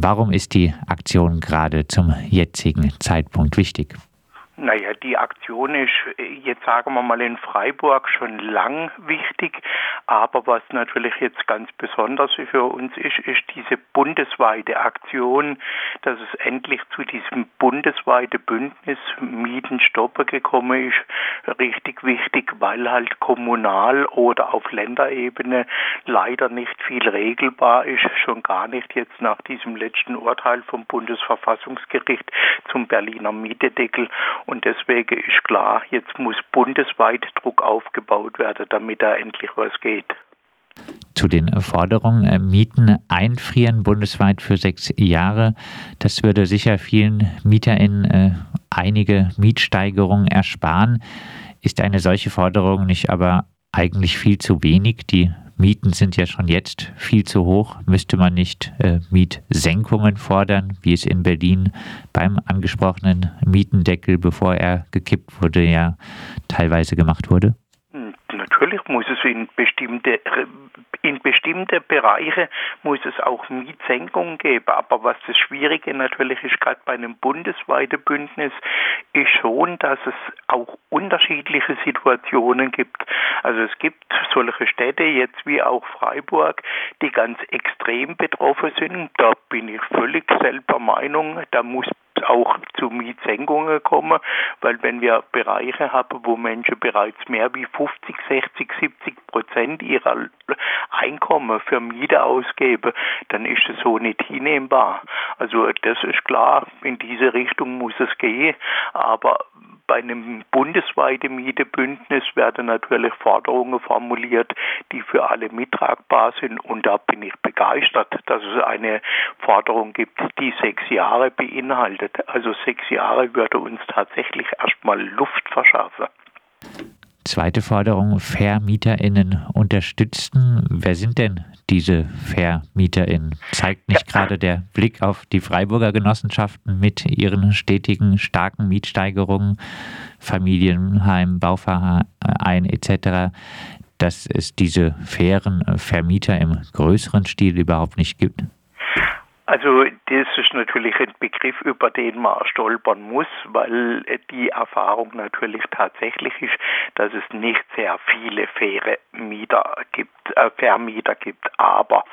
Warum ist die Aktion gerade zum jetzigen Zeitpunkt wichtig? Naja, die Aktion ist jetzt sagen wir mal in Freiburg schon lang wichtig, aber was natürlich jetzt ganz besonders für uns ist, ist diese bundesweite Aktion, dass es endlich zu diesem bundesweiten Bündnis Mieten stoppen gekommen ist, richtig wichtig, weil halt kommunal oder auf Länderebene leider nicht viel regelbar ist, schon gar nicht jetzt nach diesem letzten Urteil vom Bundesverfassungsgericht zum Berliner Mietedeckel und deswegen ist klar, jetzt muss bundesweit Druck aufgebaut werden, damit da endlich was geht. Zu den Forderungen äh, Mieten einfrieren bundesweit für sechs Jahre. Das würde sicher vielen MieterInnen äh, einige Mietsteigerungen ersparen. Ist eine solche Forderung nicht aber eigentlich viel zu wenig? Die Mieten sind ja schon jetzt viel zu hoch. Müsste man nicht äh, Mietsenkungen fordern, wie es in Berlin beim angesprochenen Mietendeckel, bevor er gekippt wurde, ja teilweise gemacht wurde? Natürlich in bestimmte in bestimmte Bereiche muss es auch Mietsenkungen geben. Aber was das Schwierige natürlich ist, gerade bei einem bundesweiten Bündnis, ist schon, dass es auch unterschiedliche Situationen gibt. Also es gibt solche Städte jetzt wie auch Freiburg, die ganz extrem betroffen sind. Da bin ich völlig selber Meinung, da muss auch zu Mietsenkungen kommen, weil wenn wir Bereiche haben, wo Menschen bereits mehr wie 50, 60, 70 Prozent ihrer Einkommen für Miete ausgeben, dann ist es so nicht hinnehmbar. Also das ist klar, in diese Richtung muss es gehen, aber bei einem bundesweiten Mietebündnis werden natürlich Forderungen formuliert, die für alle mittragbar sind. Und da bin ich begeistert, dass es eine Forderung gibt, die sechs Jahre beinhaltet. Also sechs Jahre würde uns tatsächlich erstmal Luft verschaffen. Zweite Forderung, VermieterInnen unterstützen. Wer sind denn diese VermieterInnen? Zeigt nicht gerade der Blick auf die Freiburger Genossenschaften mit ihren stetigen, starken Mietsteigerungen, Familienheim, Bauverein etc., dass es diese fairen Vermieter im größeren Stil überhaupt nicht gibt? Also das ist natürlich ein Begriff, über den man stolpern muss, weil die Erfahrung natürlich tatsächlich ist, dass es nicht sehr viele faire Mieter gibt, äh, Vermieter gibt, aber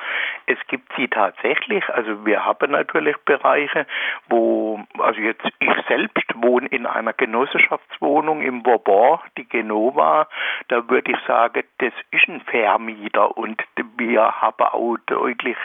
es gibt sie tatsächlich. Also wir haben natürlich Bereiche, wo, also jetzt ich selbst wohne in einer Genossenschaftswohnung im Bourbon, die Genova, da würde ich sagen, das ist ein Vermieter und wir haben auch deutlich,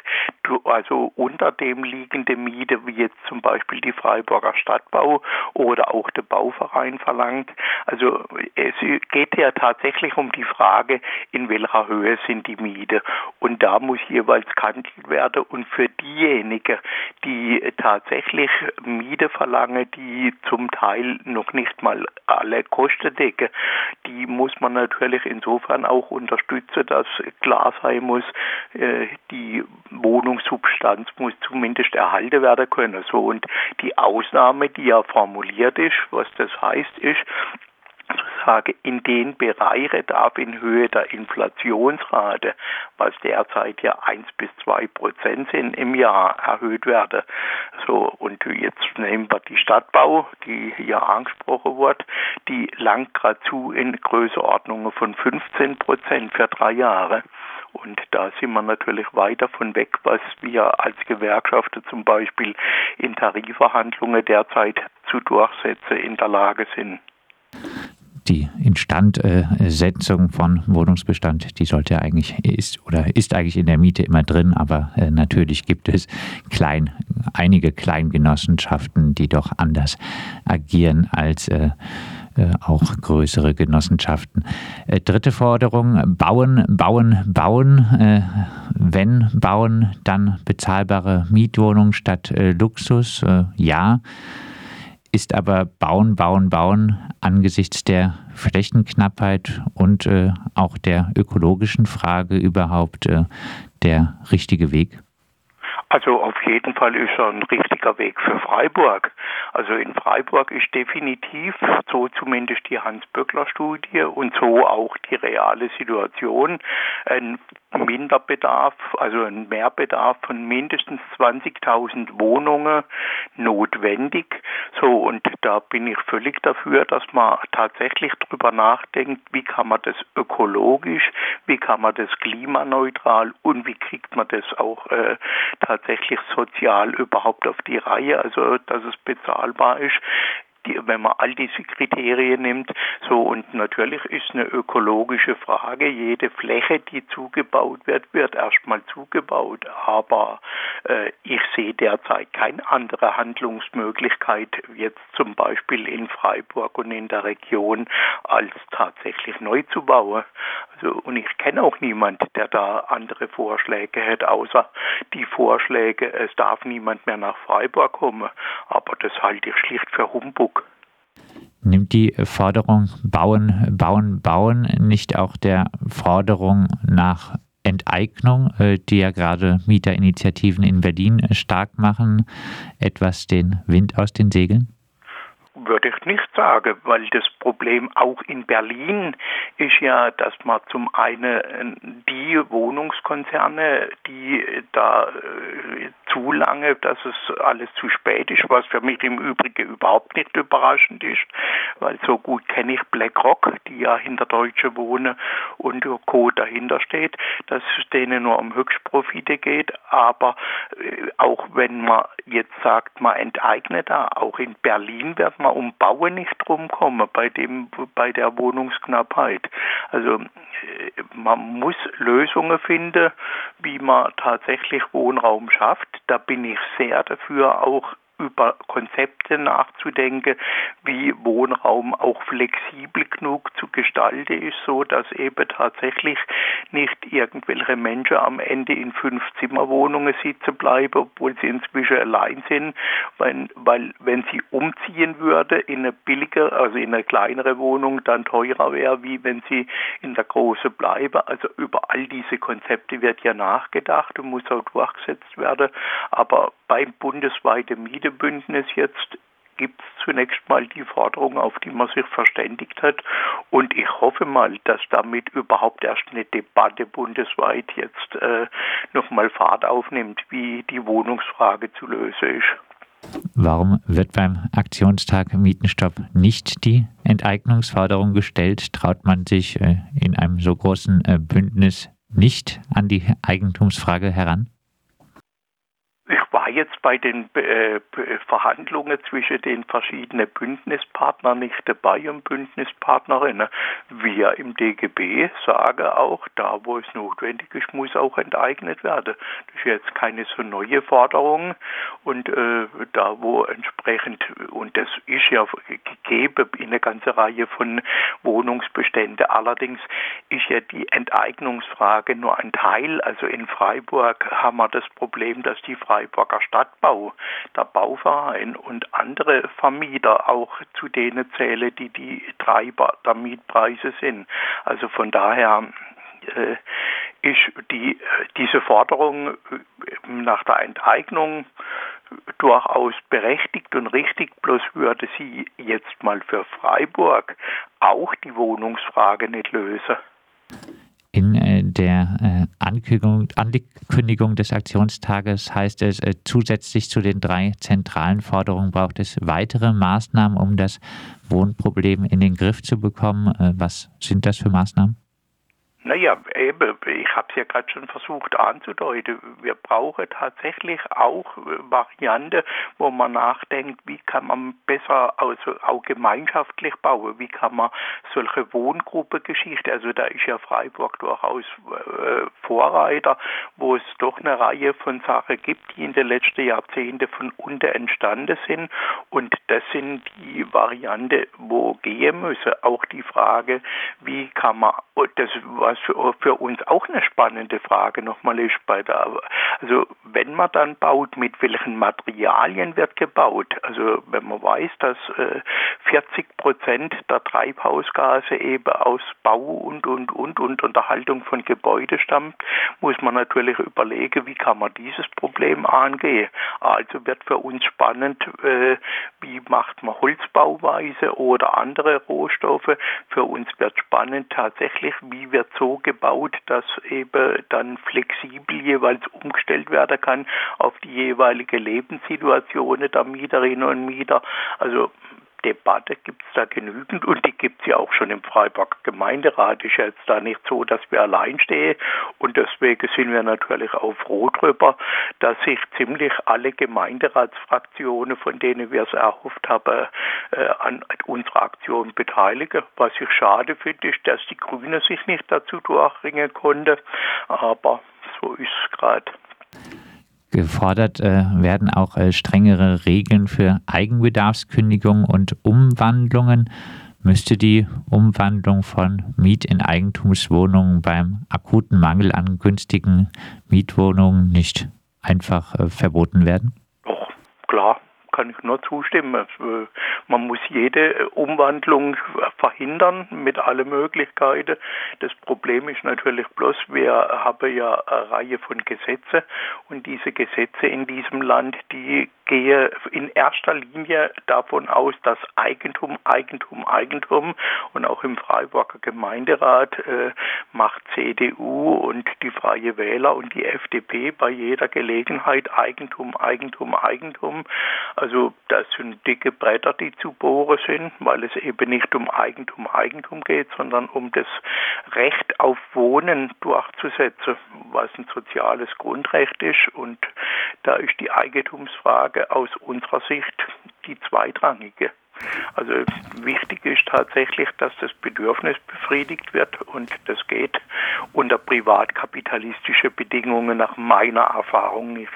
also unter dem liegende Miete, wie jetzt zum Beispiel die Freiburger Stadtbau oder auch der Bauverein verlangt. Also es geht ja tatsächlich um die Frage, in welcher Höhe sind die Miete. Und da muss jeweils gehandelt werden. Und für diejenigen, die tatsächlich Miete verlangen, die zum Teil noch nicht mal alle Kosten decken, die muss man natürlich insofern auch unterstützen, dass klar sein muss, äh, die Wohnungssubstanz muss zumindest erhalten werden können. So und die Ausnahme, die ja formuliert ist, was das heißt, ist, zu sagen, in den Bereichen darf in Höhe der Inflationsrate, was derzeit ja 1 bis 2 Prozent sind im Jahr, erhöht werden. So, und jetzt nehmen wir die Stadtbau, die hier angesprochen wird, die langt gerade zu in Größenordnungen von 15 Prozent für drei Jahre. Und da sind wir natürlich weit davon weg, was wir als Gewerkschafter zum Beispiel in Tarifverhandlungen derzeit zu durchsetzen in der Lage sind die Instandsetzung von Wohnungsbestand, die sollte eigentlich ist oder ist eigentlich in der Miete immer drin, aber äh, natürlich gibt es klein, einige Kleingenossenschaften, die doch anders agieren als äh, äh, auch größere Genossenschaften. Dritte Forderung, bauen, bauen, bauen. Wenn bauen, dann bezahlbare Mietwohnungen statt Luxus. ja. Ist aber Bauen, Bauen, Bauen angesichts der Flächenknappheit und auch der ökologischen Frage überhaupt der richtige Weg? Also auf jeden Fall ist er ein richtiger Weg für Freiburg. Also in Freiburg ist definitiv, so zumindest die Hans-Böckler-Studie und so auch die reale Situation, ein Minderbedarf, also ein Mehrbedarf von mindestens 20.000 Wohnungen notwendig. So, und da bin ich völlig dafür, dass man tatsächlich drüber nachdenkt, wie kann man das ökologisch, wie kann man das klimaneutral und wie kriegt man das auch äh, tatsächlich sozial überhaupt auf die Reihe, also dass es bezahlbar ist die, wenn man all diese Kriterien nimmt. So und natürlich ist eine ökologische Frage. Jede Fläche, die zugebaut wird, wird erstmal zugebaut. Aber äh, ich sehe derzeit keine andere Handlungsmöglichkeit jetzt zum Beispiel in Freiburg und in der Region als tatsächlich neu zu bauen. Also, und ich kenne auch niemand, der da andere Vorschläge hätte, außer die Vorschläge, es darf niemand mehr nach Freiburg kommen. Aber das halte ich schlicht für Humbug. Nimmt die Forderung Bauen, Bauen, Bauen nicht auch der Forderung nach Enteignung, äh, die ja gerade Mieterinitiativen in Berlin äh, stark machen, etwas den Wind aus den Segeln? würde ich nicht sagen, weil das Problem auch in Berlin ist ja, dass man zum einen die Wohnungskonzerne, die da äh, zu lange, dass es alles zu spät ist, was für mich im Übrigen überhaupt nicht überraschend ist, weil so gut kenne ich BlackRock, die ja hinter Deutsche Wohnen und Co. dahinter steht, dass es denen nur um Höchstprofite geht, aber äh, auch wenn man jetzt sagt, man enteignet da, auch in Berlin wird man um Bauen nicht rumkommen bei dem, bei der Wohnungsknappheit. Also äh, man muss Lösungen finden, wie man tatsächlich Wohnraum schafft. Da bin ich sehr dafür, auch über Konzepte nachzudenken, wie Wohnraum auch flexibel genug zu gestalten ist, so dass eben tatsächlich nicht irgendwelche Menschen am Ende in fünf Zimmerwohnungen sitzen bleiben, obwohl sie inzwischen allein sind, weil, weil wenn sie umziehen würde in eine billige, also in eine kleinere Wohnung, dann teurer wäre, wie wenn sie in der großen bleiben. Also über all diese Konzepte wird ja nachgedacht und muss auch durchgesetzt werden, aber beim bundesweiten Mietebündnis jetzt gibt es zunächst mal die Forderung, auf die man sich verständigt hat. Und ich hoffe mal, dass damit überhaupt erst eine Debatte bundesweit jetzt äh, nochmal Fahrt aufnimmt, wie die Wohnungsfrage zu lösen ist. Warum wird beim Aktionstag Mietenstopp nicht die Enteignungsforderung gestellt? Traut man sich äh, in einem so großen äh, Bündnis nicht an die Eigentumsfrage heran? Jetzt bei den äh, Verhandlungen zwischen den verschiedenen Bündnispartnern nicht dabei und Bündnispartnerinnen. Wir im DGB sagen auch, da wo es notwendig ist, muss auch enteignet werden. Das ist jetzt keine so neue Forderung und äh, da wo entsprechend, und das ist ja gegeben in einer ganzen Reihe von Wohnungsbeständen, allerdings ist ja die Enteignungsfrage nur ein Teil. Also in Freiburg haben wir das Problem, dass die Freiburger Stadtbau, der Bauverein und andere Vermieter auch zu denen zählen, die die Treiber der Mietpreise sind. Also von daher äh, ist die, diese Forderung nach der Enteignung durchaus berechtigt und richtig, bloß würde sie jetzt mal für Freiburg auch die Wohnungsfrage nicht lösen. In äh, der äh, Ankündigung, Ankündigung, des Aktionstages heißt es, äh, zusätzlich zu den drei zentralen Forderungen braucht es weitere Maßnahmen, um das Wohnproblem in den Griff zu bekommen. Äh, was sind das für Maßnahmen? Naja, eben, ich habe es ja gerade schon versucht anzudeuten. Wir brauchen tatsächlich auch Varianten, wo man nachdenkt, wie kann man besser, also auch gemeinschaftlich bauen, wie kann man solche Wohngruppengeschichte, also da ist ja Freiburg durchaus äh, Vorreiter, wo es doch eine Reihe von Sachen gibt, die in den letzten Jahrzehnten von unten entstanden sind. Und das sind die Varianten, wo gehen müssen. Auch die Frage, wie kann man und das, was für, uns auch eine spannende Frage nochmal ist, bei der, also wenn man dann baut, mit welchen Materialien wird gebaut? Also wenn man weiß, dass äh, 40 Prozent der Treibhausgase eben aus Bau und, und, und, und Unterhaltung von Gebäude stammt, muss man natürlich überlegen, wie kann man dieses Problem angehen. Also wird für uns spannend, äh, wie macht man Holzbauweise oder andere Rohstoffe. Für uns wird spannend tatsächlich, wie wird so gebaut, dass eben dann flexibel jeweils umgestellt werden kann auf die jeweilige Lebenssituation der Mieterinnen und Mieter. Also Debatte gibt es da genügend und die gibt es ja auch schon im Freiburger Gemeinderat. Ist ja jetzt da nicht so, dass wir allein stehen und deswegen sind wir natürlich auch froh drüber, dass sich ziemlich alle Gemeinderatsfraktionen, von denen wir es erhofft haben, äh, an unserer Aktion beteiligen. Was ich schade finde, ist, dass die Grünen sich nicht dazu durchringen konnte, aber so ist es gerade. Gefordert äh, werden auch äh, strengere Regeln für Eigenbedarfskündigungen und Umwandlungen. Müsste die Umwandlung von Miet- in Eigentumswohnungen beim akuten Mangel an günstigen Mietwohnungen nicht einfach äh, verboten werden? Doch, klar kann ich nur zustimmen. Man muss jede Umwandlung verhindern mit allen Möglichkeiten. Das Problem ist natürlich bloß, wir haben ja eine Reihe von Gesetzen und diese Gesetze in diesem Land, die gehe in erster Linie davon aus, dass Eigentum, Eigentum, Eigentum und auch im Freiburger Gemeinderat äh, macht CDU und die Freie Wähler und die FDP bei jeder Gelegenheit Eigentum, Eigentum, Eigentum. Also das sind dicke Bretter, die zu bohren sind, weil es eben nicht um Eigentum, Eigentum geht, sondern um das Recht auf Wohnen durchzusetzen, was ein soziales Grundrecht ist. Und da ist die Eigentumsfrage aus unserer Sicht die zweitrangige. Also wichtig ist tatsächlich, dass das Bedürfnis befriedigt wird und das geht unter privatkapitalistische Bedingungen nach meiner Erfahrung nicht.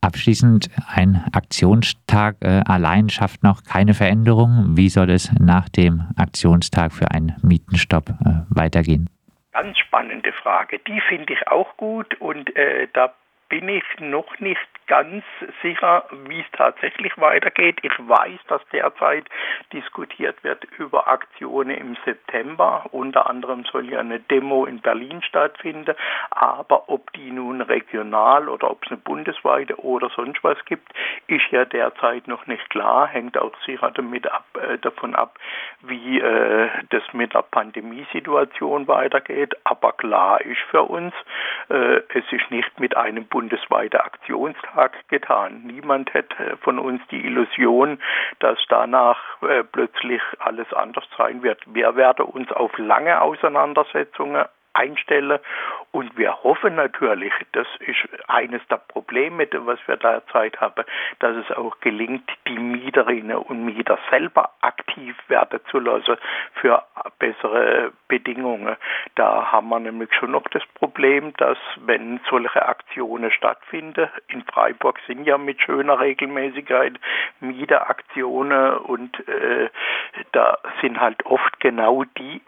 Abschließend, ein Aktionstag äh, allein schafft noch keine Veränderung. Wie soll es nach dem Aktionstag für einen Mietenstopp äh, weitergehen? Ganz spannende Frage. Die finde ich auch gut und äh, da bin ich noch nicht ganz sicher, wie es tatsächlich weitergeht. Ich weiß, dass derzeit diskutiert wird über Aktionen im September. Unter anderem soll ja eine Demo in Berlin stattfinden. Aber ob die nun regional oder ob es eine bundesweite oder sonst was gibt, ist ja derzeit noch nicht klar. Hängt auch sicher damit ab, äh, davon ab, wie äh, das mit der Pandemiesituation weitergeht. Aber klar ist für uns, äh, es ist nicht mit einem bundesweiten Aktionstag getan. Niemand hätte von uns die Illusion, dass danach äh, plötzlich alles anders sein wird. Wir werden uns auf lange Auseinandersetzungen einstellen und wir hoffen natürlich, das ist eines der Probleme, was wir derzeit haben, dass es auch gelingt, die Mieterinnen und Mieter selber aktiv werden zu lassen für bessere Bedingungen. Da haben wir nämlich schon noch das Problem, dass wenn solche Aktionen stattfinden, in Freiburg sind ja mit schöner Regelmäßigkeit Mieteraktionen und äh, da sind halt oft genau die,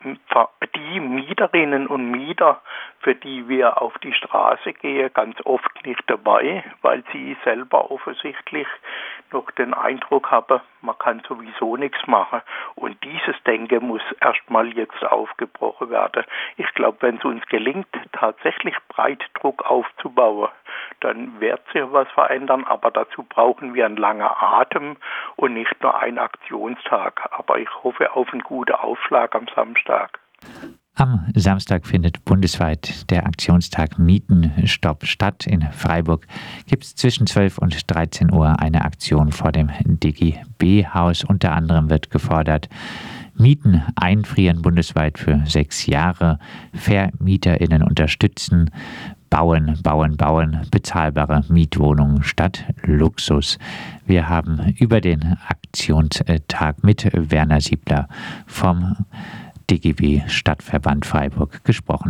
die Mieterinnen und Mieter, für die wir auf die Straße gehen, ganz oft nicht dabei, weil sie selber offensichtlich noch den Eindruck haben, man kann sowieso nichts machen. Und dieses Denken muss erstmal jetzt aufgebrochen werden. Ich glaube, wenn es uns gelingt, tatsächlich Breitdruck aufzubauen, dann wird sich was verändern, aber dazu brauchen wir einen langen Atem und nicht nur einen Aktionstag. Aber ich hoffe auf einen guten Aufschlag am Samstag. Am Samstag findet bundesweit der Aktionstag Mietenstopp statt. In Freiburg gibt es zwischen 12 und 13 Uhr eine Aktion vor dem DGB-Haus. Unter anderem wird gefordert, Mieten einfrieren bundesweit für sechs Jahre, VermieterInnen unterstützen, bauen, bauen, bauen, bezahlbare Mietwohnungen statt Luxus. Wir haben über den Aktionstag mit Werner Siebler vom DGB Stadtverband Freiburg gesprochen.